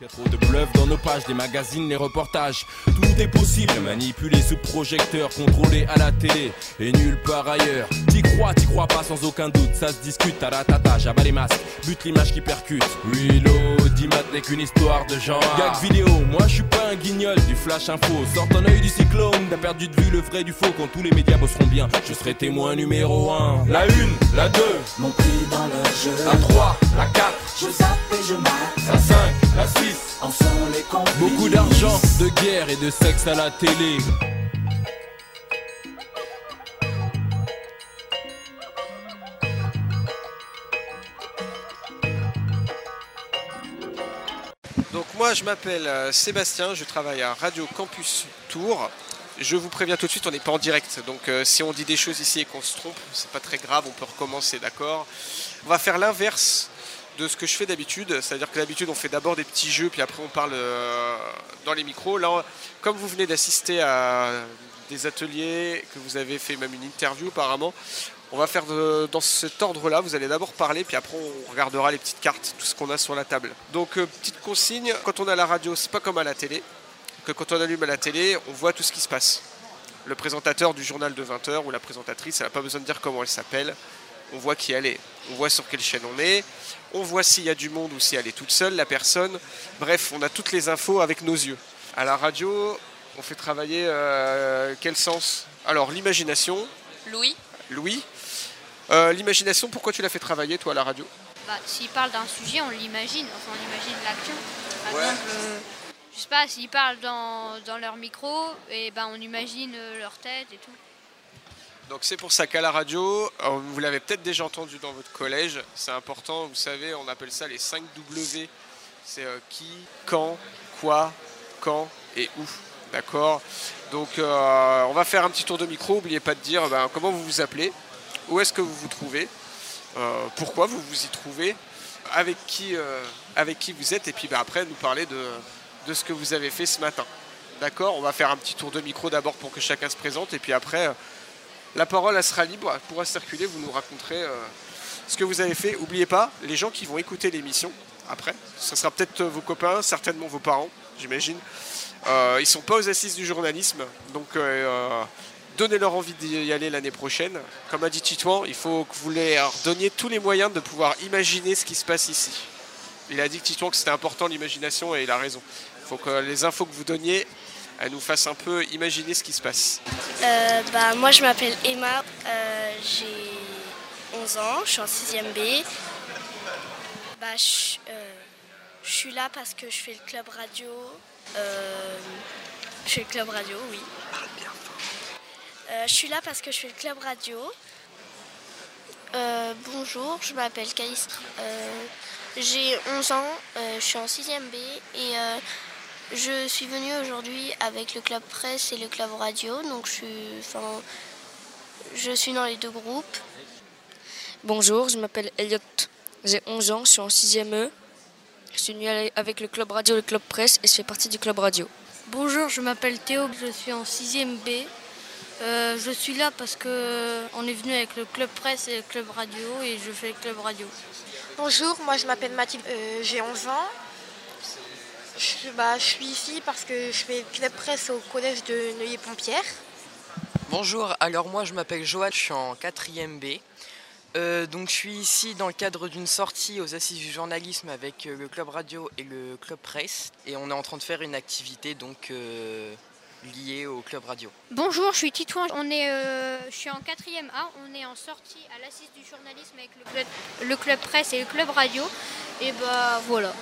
Y a trop de bluff dans nos pages, les magazines, les reportages. Tout est possible, manipuler sous projecteur, contrôler à la télé et nulle part ailleurs. T'y crois, t'y crois pas sans aucun doute, ça se discute à la tata, j'abats les masques, bute l'image qui percute. Reload, d'Imat n'est qu'une histoire de genre. Gag vidéo, moi je suis pas un guignol du flash info. Sors ton œil du cyclone, t'as perdu de vue le vrai du faux. Quand tous les médias bosseront bien, je serai témoin numéro 1. La 1, la 2, Mon prix dans le jeu. la 3, la 4, Je zappe et je mate. la 5, la 6. En sont les complices. Beaucoup d'argent, de guerre et de sexe à la télé. Donc moi je m'appelle euh, Sébastien, je travaille à Radio Campus Tours. Je vous préviens tout de suite, on n'est pas en direct, donc euh, si on dit des choses ici et qu'on se trompe, c'est pas très grave, on peut recommencer, d'accord? On va faire l'inverse de ce que je fais d'habitude, c'est-à-dire que d'habitude on fait d'abord des petits jeux, puis après on parle euh, dans les micros. Là, comme vous venez d'assister à des ateliers, que vous avez fait même une interview apparemment, on va faire dans cet ordre-là. Vous allez d'abord parler, puis après on regardera les petites cartes, tout ce qu'on a sur la table. Donc euh, petite consigne, quand on a la radio, c'est pas comme à la télé, que quand on allume à la télé, on voit tout ce qui se passe. Le présentateur du journal de 20h ou la présentatrice, elle n'a pas besoin de dire comment elle s'appelle. On voit qui elle est, on voit sur quelle chaîne on est, on voit s'il y a du monde ou si elle est toute seule, la personne. Bref, on a toutes les infos avec nos yeux. À la radio, on fait travailler euh, quel sens? Alors l'imagination, Louis, Louis. Euh, l'imagination, pourquoi tu l'as fait travailler toi à la radio? Bah, s'il parle d'un sujet, on l'imagine, enfin on imagine l'action. Par Ouais. exemple, euh, je sais pas, s'ils parlent dans, dans leur micro, et ben on imagine leur tête et tout. Donc c'est pour ça qu'à la radio, euh, vous l'avez peut-être déjà entendu dans votre collège, c'est important, vous savez, on appelle ça les 5 W. C'est euh, qui, quand, quoi, quand et où. D'accord? Donc euh, on va faire un petit tour de micro, n'oubliez pas de dire ben, comment vous vous appelez, où est-ce que vous vous trouvez, pourquoi vous vous y trouvez, avec qui, avec qui vous êtes, et puis ben, après nous parler de, de ce que vous avez fait ce matin. D'accord? On va faire un petit tour de micro d'abord pour que chacun se présente, et puis après... euh, la parole, sera libre, elle pourra circuler, vous nous raconterez euh, ce que vous avez fait. N'oubliez pas, les gens qui vont écouter l'émission, après, ce sera peut-être vos copains, certainement vos parents, j'imagine. Euh, ils sont pas aux assises du journalisme, donc euh, euh, donnez-leur envie d'y aller l'année prochaine. Comme a dit Titouan, il faut que vous leur donniez tous les moyens de pouvoir imaginer ce qui se passe ici. Il a dit Titouan que c'était important l'imagination et il a raison. Il faut que les infos que vous donniez, elles nous fassent un peu imaginer ce qui se passe. Euh, bah, moi, je m'appelle Emma, euh, j'ai 11 ans, je suis en 6e B. Bah, je, euh, je suis là parce que je fais le club radio. Je fais le club radio, oui. Je suis là parce que je fais le club radio. Bonjour, je m'appelle Caïs. Euh, j'ai 11 ans, je suis en 6e B et je suis venue aujourd'hui avec le club presse et le club radio, donc je suis, enfin, je suis dans les deux groupes. Bonjour, je m'appelle Elliot, j'ai 11 ans, je suis en 6e E. Je suis venu aller avec le club radio et le club presse et je fais partie du club radio. Bonjour, je m'appelle Théo, je suis en 6e B. Euh, je suis là parce que on est venu avec le club presse et le club radio et je fais le club radio. Bonjour, moi je m'appelle Mathilde, euh, j'ai 11 ans. Je, bah, je suis ici parce que je fais club presse au collège de Neuilly-Pompière. Bonjour, alors moi je m'appelle Joël, je suis en 4e B. Euh, donc je suis ici dans le cadre d'une sortie aux assises du journalisme avec euh, le club radio et le club presse et on est en train de faire une activité donc euh, liée au club radio. Bonjour, je suis Titouan, on est, euh, je suis en 4e A, on est en sortie à l'assise du journalisme avec le club, le club presse et le club radio. Et bah voilà.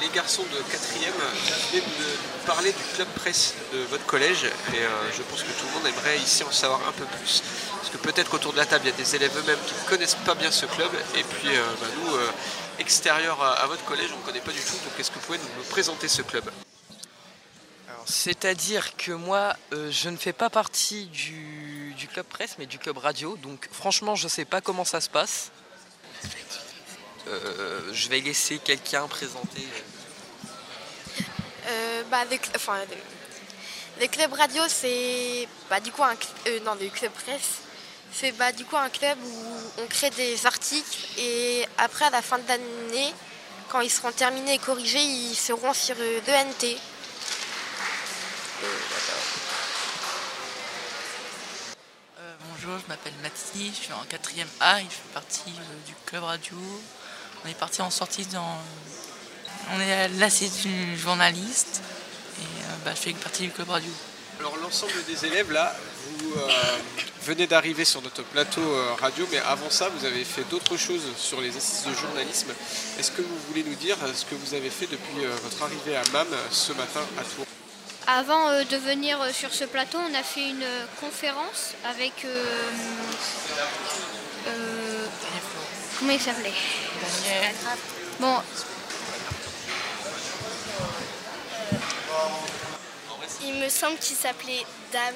Les garçons de 4e, vous venez de nous parler du club presse de votre collège et euh, je pense que tout le monde aimerait ici en savoir un peu plus. Parce que peut-être qu'autour de la table, il y a des élèves eux-mêmes qui ne connaissent pas bien ce club et puis euh, bah, nous, euh, extérieurs à, votre collège, on ne connaît pas du tout. Donc est-ce que vous pouvez nous, présenter ce club? C'est-à-dire que moi je ne fais pas partie du club presse mais du club radio donc franchement je ne sais pas comment ça se passe. Euh, je vais laisser quelqu'un présenter. Euh, bah, le, cl- enfin, le- le club radio, c'est bah, du coup un euh, non, le club presse, c'est bah, du coup un club où on crée des articles et après à la fin de l'année, quand ils seront terminés et corrigés, ils seront sur euh, ENT. Euh, bonjour, je m'appelle Mathis, je suis en 4ème A et je fais partie euh, du club radio. On est parti en sortie dans. On est à l'assise du journaliste et euh, bah, je fais partie du club radio. Alors l'ensemble des élèves là, vous euh, venez d'arriver sur notre plateau euh, radio, mais avant ça, vous avez fait d'autres choses sur les assises de journalisme. Est-ce que vous voulez nous dire ce que vous avez fait depuis euh, votre arrivée à MAM ce matin à Tours? Avant euh, de venir euh, sur ce plateau, on a fait une euh, conférence avec. euh, euh, comment il s'appelait? Daniel, Bon, Il me semble qu'il s'appelait Damien,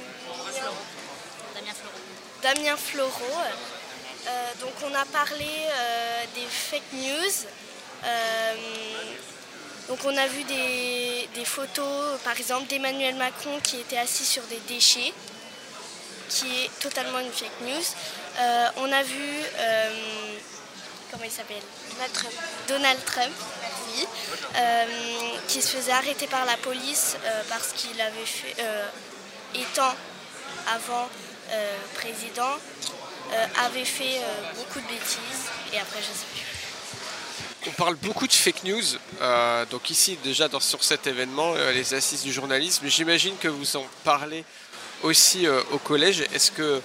Damien Fleureau. Euh, donc on a parlé euh, des fake news. Euh, donc on a vu des, des photos, par exemple d'Emmanuel Macron qui était assis sur des déchets, qui est totalement une fake news. Euh, on a vu, euh, comment il s'appelle Donald Trump. Donald Trump, merci, euh, qui se faisait arrêter par la police euh, parce qu'il avait fait, euh, étant avant président, avait fait beaucoup de bêtises et après je sais plus. On parle beaucoup de fake news, donc ici déjà sur cet événement, les assises du journalisme. J'imagine que vous en parlez aussi au collège. Est-ce que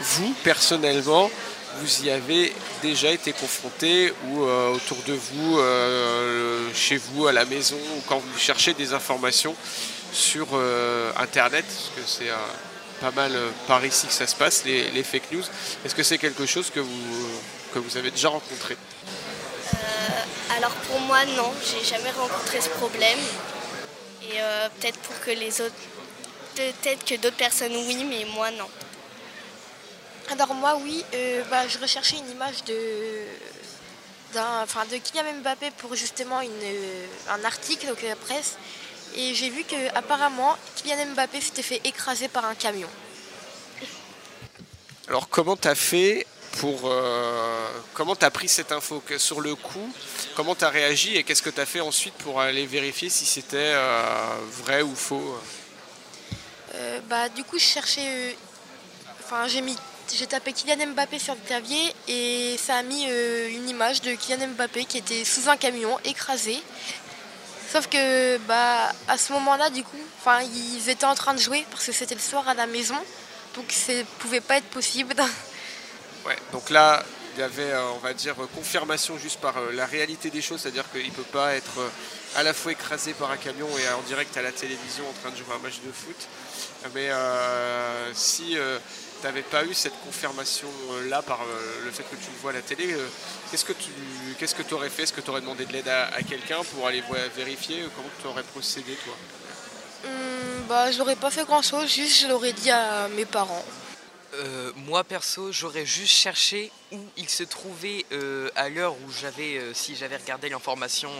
vous, personnellement, vous y avez déjà été confronté ou euh, autour de vous, euh, chez vous, à la maison, ou quand vous cherchez des informations sur euh, Internet, parce que c'est pas mal par ici que ça se passe, les, les fake news. Est-ce que c'est quelque chose que vous, que vous avez déjà rencontré? Alors pour moi non, j'ai jamais rencontré ce problème et peut-être pour que les autres, peut-être que d'autres personnes oui, mais moi non. Alors moi oui, euh, bah, je recherchais une image de, d'un, enfin, de Kylian Mbappé pour justement une, euh, un article donc la presse et j'ai vu que apparemment Kylian Mbappé s'était fait écraser par un camion. Alors comment t'as fait pour euh, comment t'as pris cette info que sur le coup comment t'as réagi et qu'est-ce que t'as fait ensuite pour aller vérifier si c'était euh, vrai ou faux? Euh, bah, du coup je cherchais, euh, enfin j'ai mis, j'ai tapé Kylian Mbappé sur le clavier et ça a mis euh, une image de Kylian Mbappé qui était sous un camion écrasé. Sauf que bah à ce moment-là du coup, ils étaient en train de jouer parce que c'était le soir à la maison, donc ça pouvait pas être possible. Ouais, donc là il avait euh, on va dire euh, confirmation juste par euh, la réalité des choses, c'est-à-dire qu'il peut pas être euh, à la fois écrasé par un camion et en direct à la télévision en train de jouer un match de foot. Mais euh, si tu n'avais pas eu cette confirmation euh, là par euh, le fait que tu le vois à la télé, euh, qu'est-ce que tu qu'est-ce que aurais fait? Est-ce que tu aurais demandé de l'aide à, quelqu'un pour aller vérifier? Euh, Comment tu aurais procédé toi? Hum, bah j'aurais pas fait grand-chose, juste je l'aurais dit à mes parents. Euh, moi perso, j'aurais juste cherché où il se trouvait euh, à l'heure où j'avais, euh, si j'avais regardé l'information,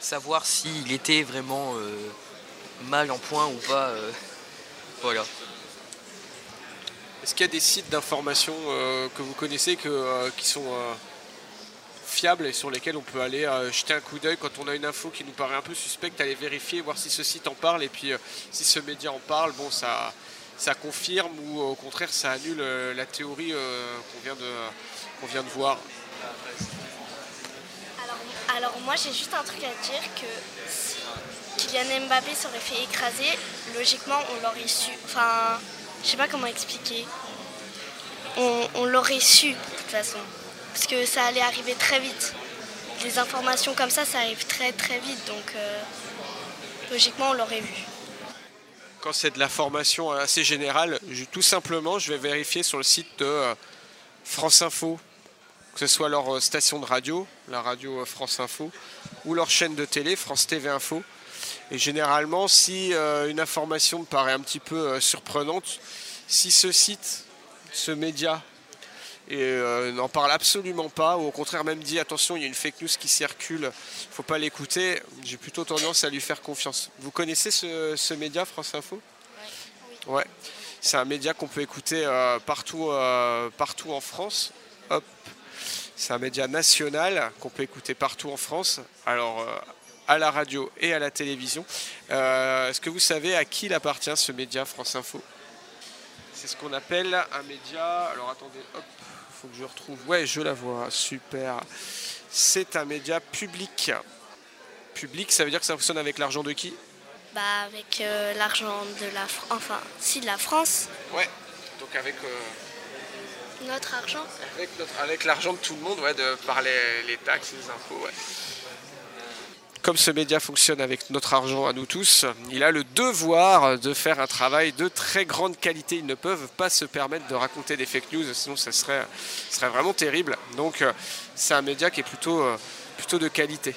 savoir s'il était vraiment mal en point ou pas. voilà. Est-ce qu'il y a des sites d'information que vous connaissez qui sont fiables et sur lesquels on peut aller jeter un coup d'œil quand on a une info qui nous paraît un peu suspecte, aller vérifier, voir si ce site en parle et puis si ce média en parle, bon ça, ça confirme ou au contraire ça annule euh, la théorie euh, qu'on vient, vient de voir? Alors, moi j'ai juste un truc à dire que si Kylian Mbappé serait fait écraser, logiquement on l'aurait su. Enfin, je sais pas comment expliquer. On, on l'aurait su de toute façon. Parce que ça allait arriver très vite. Les informations comme ça, ça arrive très très vite. Donc euh, logiquement on l'aurait vu. Quand c'est de la formation assez générale, tout simplement je vais vérifier sur le site de euh, France Info, que ce soit leur euh, station de radio, la radio euh, France Info, ou leur chaîne de télé, France TV Info. Et généralement, si une information me paraît un petit peu surprenante, si ce site, ce média, et, euh, n'en parle absolument pas, ou au contraire même dit attention, il y a une fake news qui circule, il ne faut pas l'écouter, j'ai plutôt tendance à lui faire confiance. Vous connaissez ce, ce média France Info? Ouais. C'est un média qu'on peut écouter euh, partout, euh, partout en France. Hop. C'est un média national qu'on peut écouter partout en France. Alors, à la radio et à la télévision. Est-ce que vous savez à qui il appartient ce média France Info? C'est ce qu'on appelle un média. Alors attendez, hop, faut que je retrouve. Ouais, je la vois, super. C'est un média public. Public, ça veut dire que ça fonctionne avec l'argent de qui? Bah avec euh, l'argent de la France, enfin si de la France, Ouais. Donc avec, euh, notre argent. avec, notre- avec l'argent de tout le monde, ouais, de, par les, les taxes, les impôts, ouais. Comme ce média fonctionne avec notre argent à nous tous, il a le devoir de faire un travail de très grande qualité. Ils ne peuvent pas se permettre de raconter des fake news, sinon ça serait, serait vraiment terrible. Donc euh, c'est un média qui est plutôt, euh, plutôt de qualité.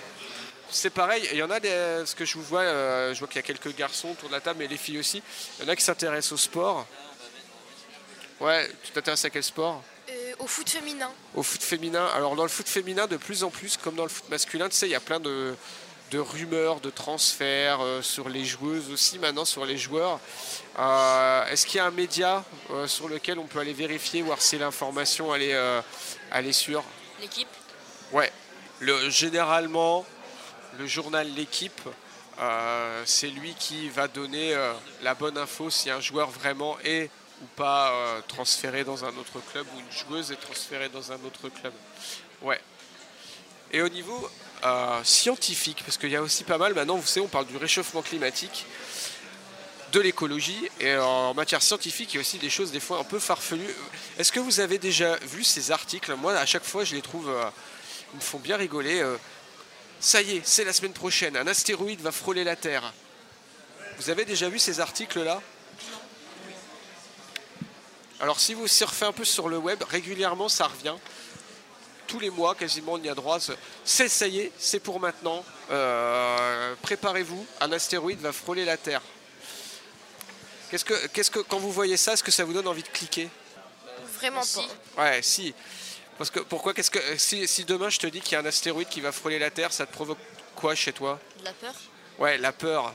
C'est pareil, il y en a des, ce que je vous vois, euh, je vois qu'il y a quelques garçons autour de la table, mais les filles aussi. Il y en a qui s'intéressent au sport. Ouais, tu t'intéresses à quel sport? Au foot féminin. au foot féminin. Alors dans le foot féminin, de plus en plus, comme dans le foot masculin, tu sais, il y a plein de, de rumeurs, de transferts euh, sur les joueuses aussi, maintenant sur les joueurs. Euh, Est-ce qu'il y a un média euh, sur lequel on peut aller vérifier, voir si l'information elle est, elle est sûre? L'équipe? Ouais. Le, généralement, le journal L'équipe, c'est lui qui va donner la bonne info si un joueur vraiment est ou pas transféré dans un autre club ou une joueuse est transférée dans un autre club. Ouais. Et au niveau euh, scientifique, parce qu'il y a aussi pas mal, maintenant vous savez, on parle du réchauffement climatique, de l'écologie, et en matière scientifique, il y a aussi des choses des fois un peu farfelues. Est-ce que vous avez déjà vu ces articles? Moi, à chaque fois, je les trouve, euh, ils me font bien rigoler. euh, ça y est, c'est la semaine prochaine, un astéroïde va frôler la Terre. Vous avez déjà vu ces articles-là? Alors si vous surfez un peu sur le web, régulièrement ça revient. Tous les mois, quasiment, on y a droit. C'est ça y est, c'est pour maintenant. Euh, Préparez-vous, un astéroïde va frôler la Terre. Qu'est-ce que, qu'est-ce que, quand vous voyez ça, est-ce que ça vous donne envie de cliquer? Vraiment pas. Ouais, si. Parce que pourquoi Qu'est-ce que si, si demain je te dis qu'il y a un astéroïde qui va frôler la Terre, ça te provoque quoi chez toi? De la peur? Ouais, la peur.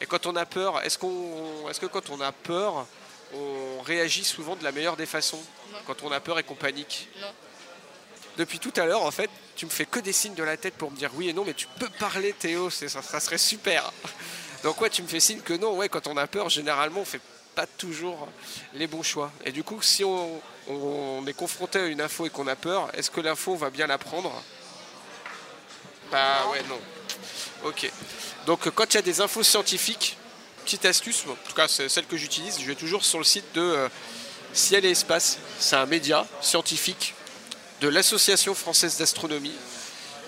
Et quand on a peur, est-ce qu'on, est-ce que quand on a peur, on réagit souvent de la meilleure des façons? Non. Quand on a peur et qu'on panique? Non. Depuis tout à l'heure, en fait, tu me fais que des signes de la tête pour me dire oui et non, mais tu peux parler, Théo, ça, serait super. Donc ouais, tu me fais signe que non. Ouais, quand on a peur, généralement, on fait pas toujours les bons choix. Et du coup, si on, on est confronté à une info et qu'on a peur, est-ce que l'info on va bien la prendre? Bah ouais, non. Ok. Donc quand il y a des infos scientifiques, petite astuce, en tout cas c'est celle que j'utilise, je vais toujours sur le site de euh, Ciel et Espace. C'est un média scientifique de l'Association française d'astronomie.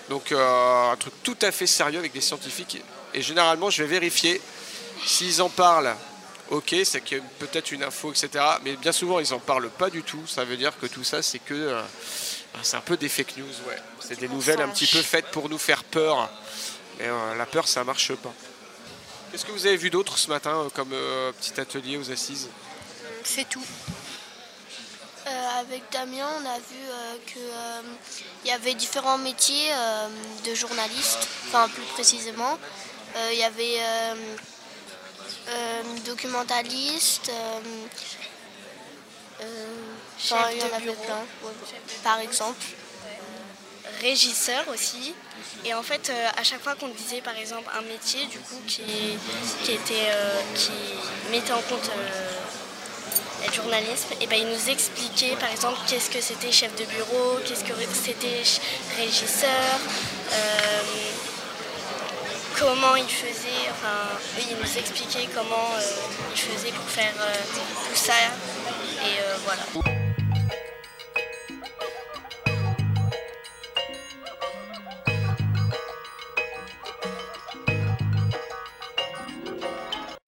Donc euh, un truc tout à fait sérieux avec des scientifiques. Et généralement je vais vérifier s'ils en parlent. Ok, c'est qu'il y a peut-être une info, etc. Mais bien souvent ils en parlent pas du tout. Ça veut dire que tout ça c'est que euh, c'est un peu des fake news, ouais. C'est des nouvelles un petit peu faites pour nous faire peur. Et euh, la peur, ça marche pas. Qu'est-ce que vous avez vu d'autre ce matin euh, comme petit atelier aux assises? C'est tout. Avec Damien, on a vu euh, que euh, y avait différents métiers euh, de journalistes, enfin plus précisément. Il y avait documentaliste, Chef y en de bureau. plein, ouais, par exemple. Régisseur aussi. Et en fait, à chaque fois qu'on disait par exemple un métier du coup qui, qui était qui mettait en compte journalisme, et ben il nous expliquait par exemple qu'est-ce que c'était chef de bureau, qu'est-ce que c'était régisseur, euh, comment il faisait, enfin il nous expliquait comment euh, il faisait pour faire euh, tout ça. Et voilà.